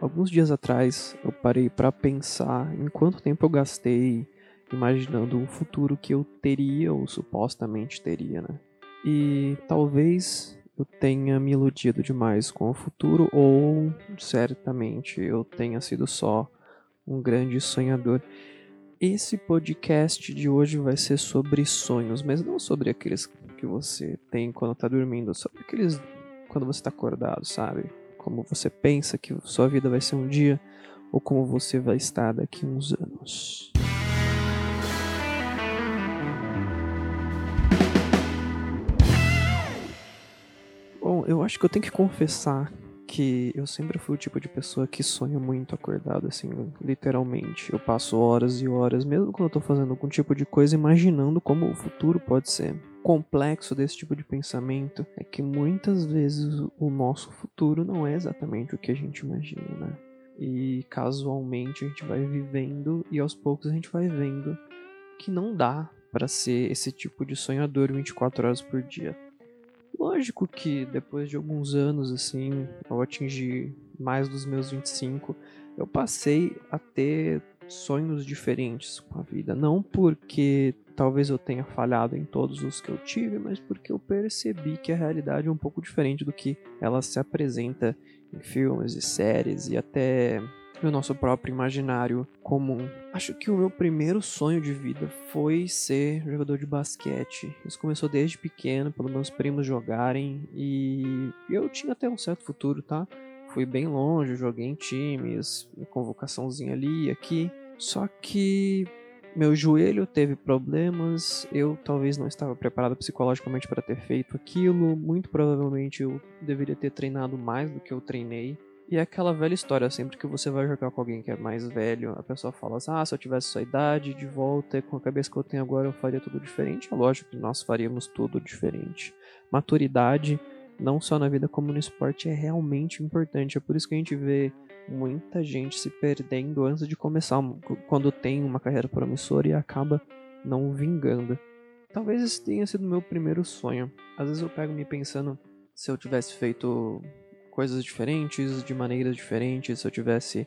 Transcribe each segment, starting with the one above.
alguns dias atrás eu parei para pensar em quanto tempo eu gastei imaginando o futuro que eu teria ou supostamente teria, né? E talvez eu tenha me iludido demais com o futuro ou certamente eu tenha sido só um grande sonhador. Esse podcast de hoje vai ser sobre sonhos, mas não sobre aqueles que você tem quando tá dormindo, sobre aqueles quando você tá acordado, sabe? Como você pensa que sua vida vai ser um dia ou como você vai estar daqui uns anos. Bom, eu acho que eu tenho que confessar que eu sempre fui o tipo de pessoa que sonha muito acordado, assim, literalmente. Eu passo horas e horas, mesmo quando eu tô fazendo algum tipo de coisa, imaginando como o futuro pode ser. Complexo desse tipo de pensamento é que muitas vezes o nosso futuro não é exatamente o que a gente imagina, né? E casualmente a gente vai vivendo e aos poucos a gente vai vendo que não dá para ser esse tipo de sonhador 24 horas por dia. Lógico que depois de alguns anos, assim, ao atingir mais dos meus 25, eu passei a ter sonhos diferentes com a vida. Não porque talvez eu tenha falhado em todos os que eu tive, mas porque eu percebi que a realidade é um pouco diferente do que ela se apresenta em filmes e séries e até no nosso próprio imaginário comum. Acho que o meu primeiro sonho de vida foi ser jogador de basquete. Isso começou desde pequeno, pelos meus primos jogarem, e eu tinha até um certo futuro, tá? Fui bem longe, joguei em times, convocaçãozinha ali e aqui. Só que meu joelho teve problemas, eu talvez não estava preparado psicologicamente para ter feito aquilo, muito provavelmente eu deveria ter treinado mais do que eu treinei. E é aquela velha história, sempre que você vai jogar com alguém que é mais velho, a pessoa fala assim, ah, se eu tivesse sua idade de volta, com a cabeça que eu tenho agora, eu faria tudo diferente. É lógico que nós faríamos tudo diferente. Maturidade, não só na vida como no esporte, é realmente importante. É por isso que a gente vê muita gente se perdendo antes de começar, quando tem uma carreira promissora e acaba não vingando. Talvez esse tenha sido meu primeiro sonho. Às vezes eu pego me pensando se eu tivesse feito coisas diferentes, de maneiras diferentes, se eu tivesse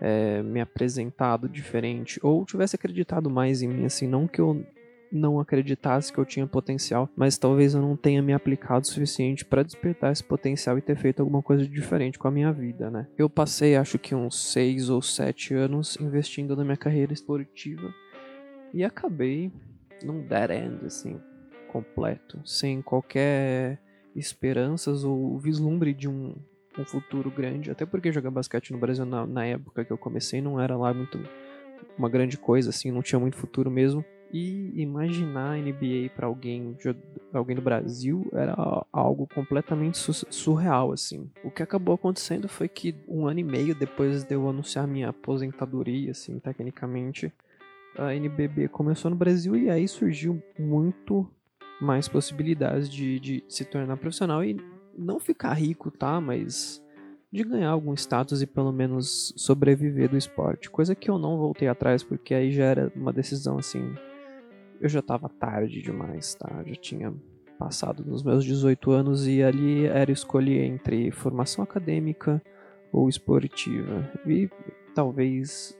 é, me apresentado diferente, ou tivesse acreditado mais em mim, assim, não que eu não acreditasse que eu tinha potencial, mas talvez eu não tenha me aplicado o suficiente para despertar esse potencial e ter feito alguma coisa diferente com a minha vida, né? Eu passei, acho que uns seis ou sete anos investindo na minha carreira esportiva e acabei num dead end, assim, completo, sem qualquer esperanças ou vislumbre de um um futuro grande, até porque jogar basquete no Brasil na, na época que eu comecei não era lá muito uma grande coisa, assim, não tinha muito futuro mesmo. E imaginar NBA para alguém, alguém do Brasil era algo completamente surreal, assim. O que acabou acontecendo foi que um ano e meio depois de eu anunciar minha aposentadoria, assim, tecnicamente, a NBB começou no Brasil e aí surgiu muito mais possibilidades de, de se tornar profissional e não ficar rico, tá? Mas de ganhar algum status e pelo menos sobreviver do esporte. Coisa que eu não voltei atrás, porque aí já era uma decisão assim. Eu já tava tarde demais, tá? Já tinha passado nos meus 18 anos e ali era escolher entre formação acadêmica ou esportiva. E talvez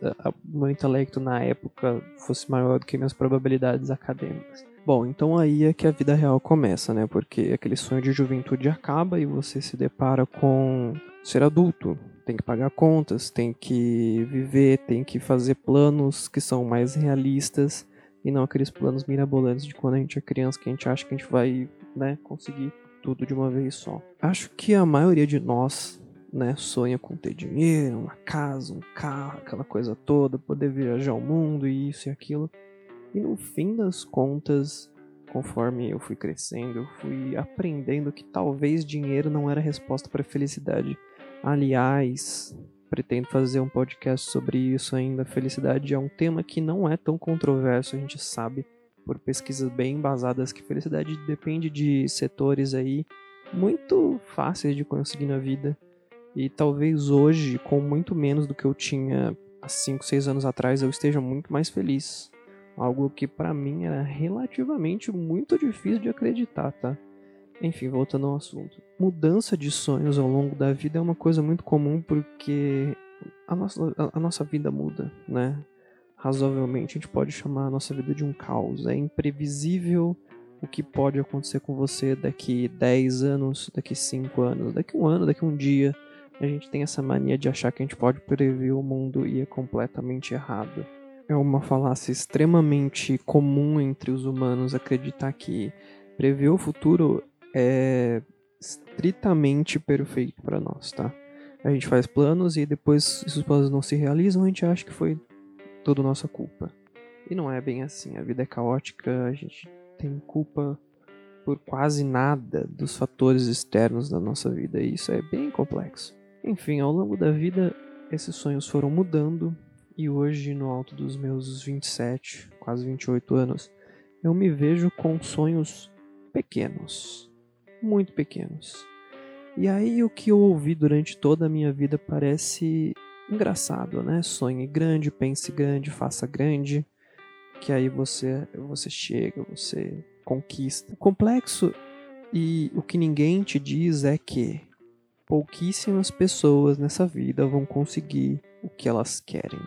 o meu intelecto na época fosse maior do que minhas probabilidades acadêmicas. Bom, então aí é que a vida real começa, né? Porque aquele sonho de juventude acaba e você se depara com ser adulto. Tem que pagar contas, tem que viver, tem que fazer planos que são mais realistas e não aqueles planos mirabolantes de quando a gente é criança que a gente acha que a gente vai, né, conseguir tudo de uma vez só. Acho que a maioria de nós, né, sonha com ter dinheiro, uma casa, um carro, aquela coisa toda, poder viajar o mundo e isso e aquilo. E no fim das contas, conforme eu fui crescendo, eu fui aprendendo que talvez dinheiro não era a resposta para felicidade. Aliás, pretendo fazer um podcast sobre isso ainda. Felicidade é um tema que não é tão controverso, a gente sabe por pesquisas bem embasadas que felicidade depende de setores aí muito fáceis de conseguir na vida. E talvez hoje, com muito menos do que eu tinha há 5, 6 anos atrás, eu esteja muito mais feliz. Algo que para mim era relativamente muito difícil de acreditar, tá? Enfim, voltando ao assunto. Mudança de sonhos ao longo da vida é uma coisa muito comum porque a nossa, a, a nossa vida muda, né? Razoavelmente, a gente pode chamar a nossa vida de um caos. É imprevisível o que pode acontecer com você daqui 10 anos, daqui 5 anos, daqui um ano, daqui um dia. A gente tem essa mania de achar que a gente pode prever o mundo e é completamente errado. É uma falácia extremamente comum entre os humanos acreditar que prever o futuro é estritamente perfeito para nós, tá? A gente faz planos e depois, se os planos não se realizam, a gente acha que foi tudo nossa culpa. E não é bem assim. A vida é caótica, a gente tem culpa por quase nada dos fatores externos da nossa vida e isso é bem complexo. Enfim, ao longo da vida, esses sonhos foram mudando e hoje, no alto dos meus 27, quase 28 anos, eu me vejo com sonhos pequenos, muito pequenos. E aí o que eu ouvi durante toda a minha vida parece engraçado, né? Sonhe grande, pense grande, faça grande, que aí você você chega, você conquista. O complexo e o que ninguém te diz é que pouquíssimas pessoas nessa vida vão conseguir o que elas querem.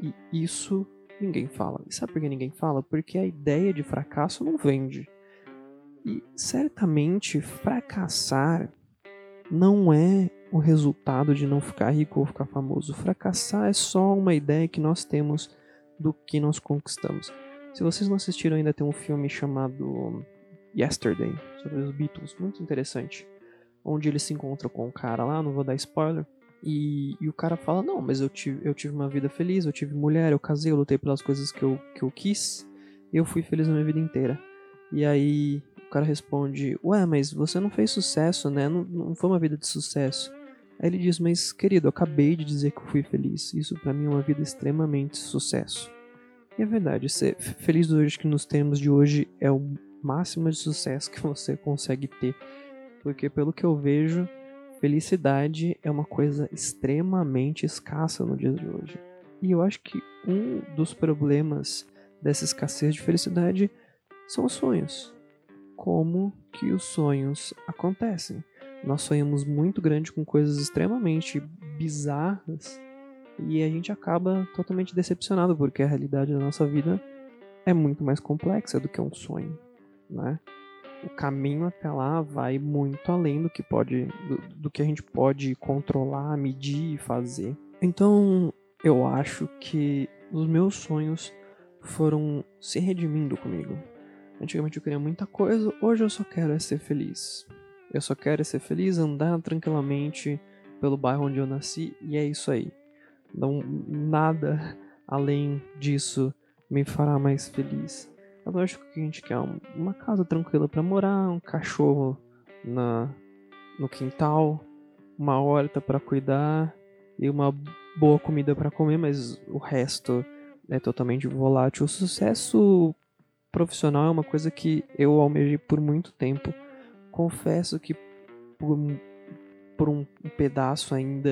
E isso ninguém fala. E sabe por que ninguém fala? Porque a ideia de fracasso não vende. E certamente fracassar não é o resultado de não ficar rico ou ficar famoso. Fracassar é só uma ideia que nós temos do que nós conquistamos. Se vocês não assistiram ainda, tem um filme chamado Yesterday, sobre os Beatles, muito interessante. Onde eles se encontram com um cara lá, não vou dar spoiler. E, e, o cara fala: Não, mas eu tive, eu tive uma vida feliz, eu tive mulher, eu casei, eu lutei pelas coisas que eu, que eu quis, eu fui feliz na minha vida inteira. E aí cara responde: Ué, mas você não fez sucesso, né? Não, não foi uma vida de sucesso. Aí ele diz: Mas querido, eu acabei de dizer que eu fui feliz. Isso para mim é uma vida extremamente sucesso. E é verdade, ser feliz hoje que nos temos de hoje é o máximo de sucesso que você consegue ter. Porque pelo que eu vejo, felicidade é uma coisa extremamente escassa no dia de hoje. E eu acho que um dos problemas dessa escassez de felicidade são os sonhos. Como que os sonhos acontecem? Nós sonhamos muito grande com coisas extremamente bizarras e a gente acaba totalmente decepcionado porque a realidade da nossa vida é muito mais complexa do que um sonho, né? O caminho até lá vai muito além do que pode do, do que a gente pode controlar, medir e fazer. Então, eu acho que os meus sonhos foram se redimindo comigo. Antigamente eu queria muita coisa, hoje eu só quero é ser feliz. Eu só quero é ser feliz, andar tranquilamente pelo bairro onde eu nasci e é isso aí. Não, nada além disso me fará mais feliz. Eu acho que a gente quer uma casa tranquila para morar, um cachorro na no quintal, uma horta para cuidar e uma boa comida para comer, mas o resto é totalmente volátil. O sucesso profissional é uma coisa que eu almejei por muito tempo. Confesso que por, por um pedaço ainda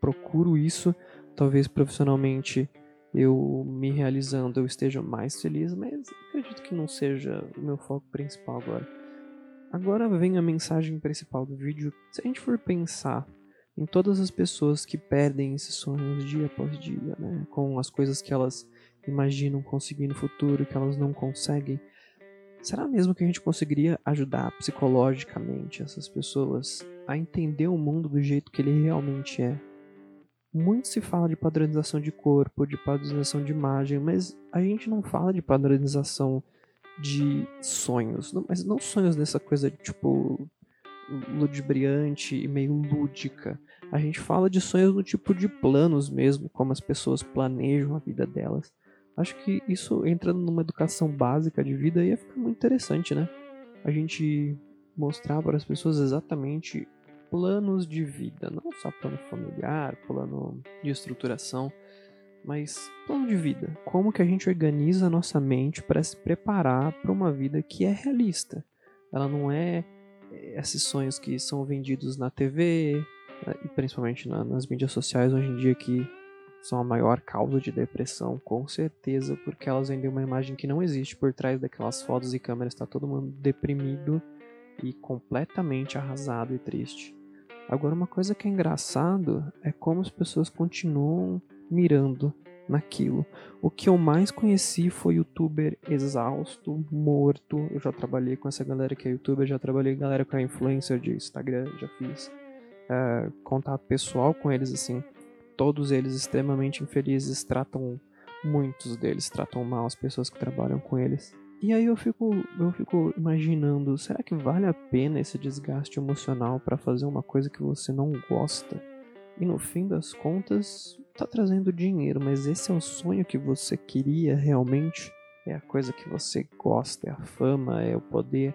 procuro isso. Talvez profissionalmente eu me realizando eu esteja mais feliz, mas acredito que não seja o meu foco principal agora. Agora vem a mensagem principal do vídeo. Se a gente for pensar em todas as pessoas que perdem esses sonhos dia após dia, né, com as coisas que elas imaginam conseguir no futuro que elas não conseguem, será mesmo que a gente conseguiria ajudar psicologicamente essas pessoas a entender o mundo do jeito que ele realmente é? Muito se fala de padronização de corpo, de padronização de imagem, mas a gente não fala de padronização de sonhos. Não, mas não sonhos dessa coisa tipo ludibriante e meio lúdica. A gente fala de sonhos no tipo de planos mesmo, como as pessoas planejam a vida delas. Acho que isso entra numa educação básica de vida ia ficar muito interessante, né? A gente mostrar para as pessoas exatamente planos de vida, não só plano familiar, plano de estruturação, mas plano de vida. Como que a gente organiza a nossa mente para se preparar para uma vida que é realista. Ela não é eh, esses sonhos que são vendidos na TV né, e principalmente nas mídias sociais hoje em dia que são a maior causa de depressão, com certeza, porque elas vendem uma imagem que não existe por trás daquelas fotos e câmeras, está todo mundo deprimido e completamente arrasado e triste. Agora, uma coisa que é engraçado é como as pessoas continuam mirando naquilo. O que eu mais conheci foi youtuber exausto, morto. Eu já trabalhei com essa galera que é youtuber, já trabalhei com galera que é influencer de Instagram, já fiz uh, contato pessoal com eles, assim. Todos eles extremamente infelizes, tratam muitos deles tratam mal as pessoas que trabalham com eles. E aí eu fico, eu fico imaginando, será que vale a pena esse desgaste emocional para fazer uma coisa que você não gosta? E no fim das contas, tá trazendo dinheiro, mas esse é o sonho que você queria realmente? É a coisa que você gosta, é a fama, é o poder.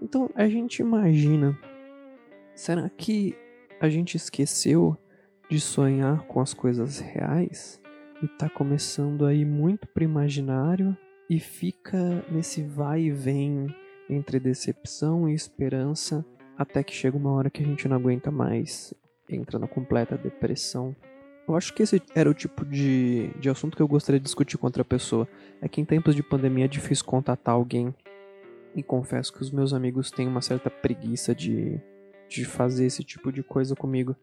Então a gente imagina, será que a gente esqueceu de sonhar com as coisas reais e tá começando a ir muito pro imaginário e fica nesse vai e vem entre decepção e esperança até que chega uma hora que a gente não aguenta mais, entra na completa depressão. Eu acho que esse era o tipo de, de assunto que eu gostaria de discutir com outra pessoa. É que em tempos de pandemia é difícil contatar alguém. E confesso que os meus amigos têm uma certa preguiça de, de fazer esse tipo de coisa comigo.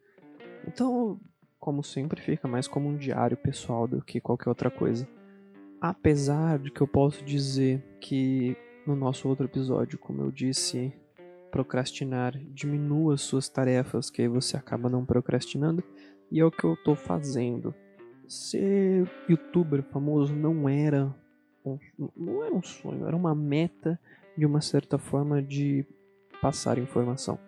Então, como sempre, fica mais como um diário pessoal do que qualquer outra coisa. Apesar de que eu posso dizer que no nosso outro episódio, como eu disse, procrastinar diminua suas tarefas, que aí você acaba não procrastinando, e é o que eu estou fazendo. Ser youtuber famoso não era um, não era um sonho, era uma meta de uma certa forma de passar informação.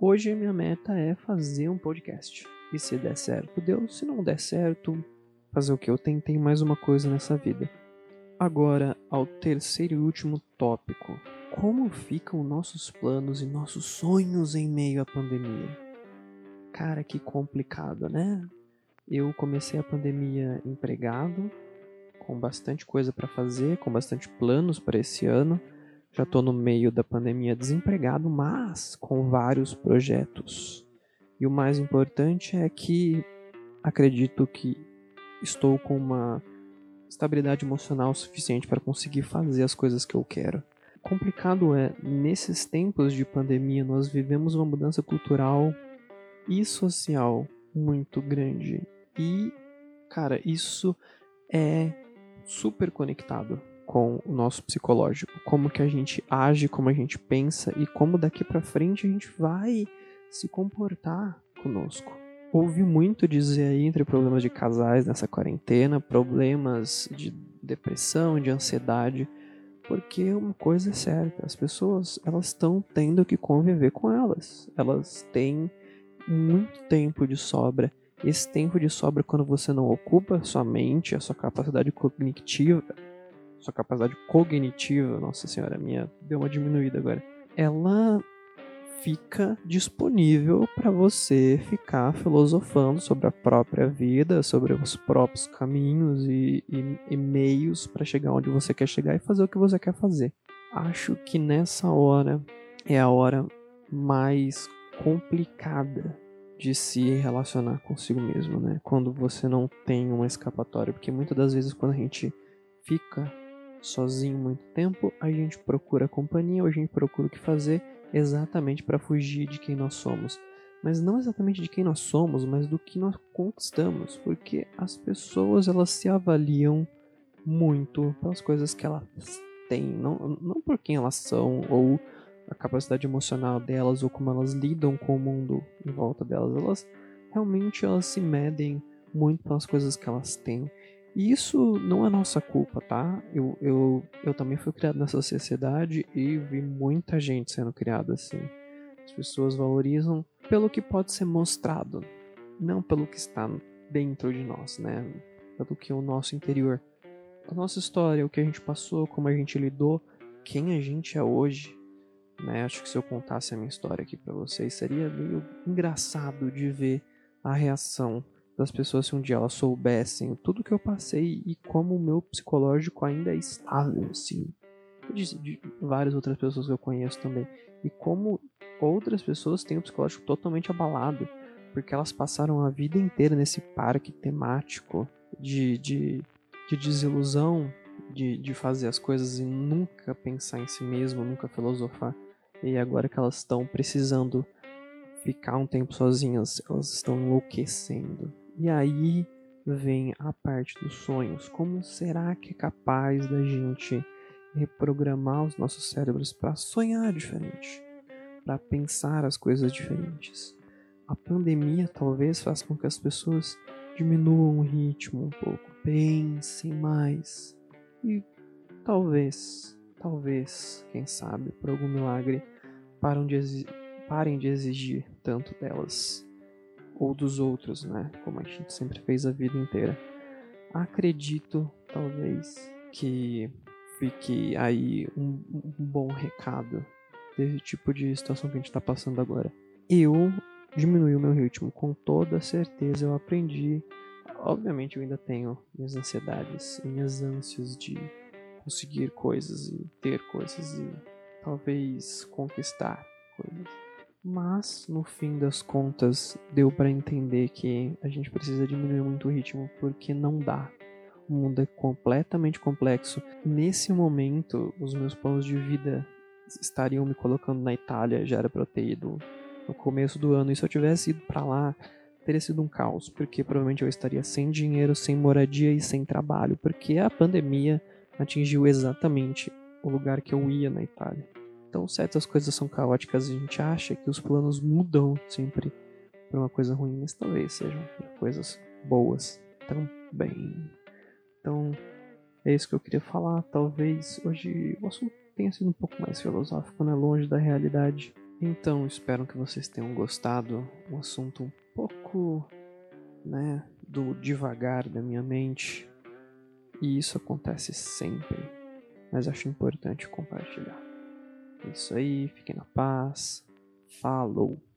Hoje minha meta é fazer um podcast. E se der certo, deu. Se não der certo, Fazer o que? Eu tentei mais uma coisa nessa vida. Agora, ao terceiro e último tópico. Como ficam nossos planos e nossos sonhos em meio à pandemia? Cara, que complicado, né? Eu comecei a pandemia empregado, com bastante coisa para fazer, com bastante planos para esse ano. Já tô no meio da pandemia desempregado, mas com vários projetos. E o mais importante é que acredito que estou com uma estabilidade emocional suficiente para conseguir fazer as coisas que eu quero. Complicado é, nesses tempos de pandemia, nós vivemos uma mudança cultural e social muito grande. E, cara, isso é super conectado com o nosso psicológico, como que a gente age, como a gente pensa e como daqui para frente a gente vai se comportar conosco. Ouvi muito dizer aí entre problemas de casais nessa quarentena, problemas de depressão, de ansiedade, porque uma coisa é certa, as pessoas elas estão tendo que conviver com elas. Elas têm muito tempo de sobra. Esse tempo de sobra quando você não ocupa sua mente, a sua capacidade cognitiva, sua capacidade cognitiva, nossa senhora, minha deu uma diminuída agora. Ela fica disponível para você ficar filosofando sobre a própria vida, sobre os próprios caminhos e, e, e meios para chegar onde você quer chegar e fazer o que você quer fazer. Acho que nessa hora é a hora mais complicada de se relacionar consigo mesmo, né? Quando você não tem uma escapatória, porque muitas das vezes quando a gente fica sozinho muito tempo, a gente procura companhia, ou a gente procura o que fazer exatamente para fugir de quem nós somos. Mas não exatamente de quem nós somos, mas do que nós conquistamos, porque as pessoas elas se avaliam muito pelas coisas que elas têm, não, não por quem elas são ou a capacidade emocional delas ou como elas lidam com o mundo em volta delas. Elas realmente elas se medem muito pelas coisas que elas têm. E isso não é nossa culpa, tá? Eu, eu, eu também fui criado nessa sociedade e vi muita gente sendo criada assim. As pessoas valorizam pelo que pode ser mostrado, não pelo que está dentro de nós, né? Pelo que é o nosso interior. A nossa história, o que a gente passou, como a gente lidou, quem a gente é hoje. Né? Acho que se eu contasse a minha história aqui para vocês, seria meio engraçado de ver a reação das pessoas se um dia elas soubessem tudo que eu passei e como o meu psicológico ainda é estável, assim. De, de várias outras pessoas que eu conheço também. E como outras pessoas têm o psicológico totalmente abalado, porque elas passaram a vida inteira nesse parque temático de, de, de desilusão, de, de fazer as coisas e nunca pensar em si mesmo, nunca filosofar. E agora que elas estão precisando ficar um tempo sozinhas, elas estão enlouquecendo. E aí vem a parte dos sonhos. Como será que é capaz da gente reprogramar os nossos cérebros para sonhar diferente, para pensar as coisas diferentes? A pandemia talvez faça com que as pessoas diminuam o ritmo um pouco, pensem mais e talvez, talvez, quem sabe, por algum milagre, parem de exigir tanto delas ou dos outros, né? Como a gente sempre fez a vida inteira. Acredito, talvez, que fique aí um, um bom recado desse tipo de situação que a gente está passando agora. Eu diminui o meu ritmo, com toda certeza eu aprendi. Obviamente eu ainda tenho minhas ansiedades minhas ânsias de conseguir coisas e ter coisas e talvez conquistar coisas. Mas no fim das contas deu para entender que a gente precisa diminuir muito o ritmo porque não dá. O mundo é completamente complexo. Nesse momento, os meus planos de vida estariam me colocando na Itália, já era para ter ido no começo do ano. E se eu tivesse ido para lá, teria sido um caos, porque provavelmente eu estaria sem dinheiro, sem moradia e sem trabalho, porque a pandemia atingiu exatamente o lugar que eu ia na Itália. Então, certas coisas são caóticas, a gente acha que os planos mudam sempre para uma coisa ruim, mas talvez sejam coisas boas também. Então, é isso que eu queria falar. Talvez hoje o assunto tenha sido um pouco mais filosófico, né? Longe da realidade. Então, espero que vocês tenham gostado. Um assunto um pouco, né, do devagar da minha mente. E isso acontece sempre, mas acho importante compartilhar. É isso aí, fiquem na paz. Falou!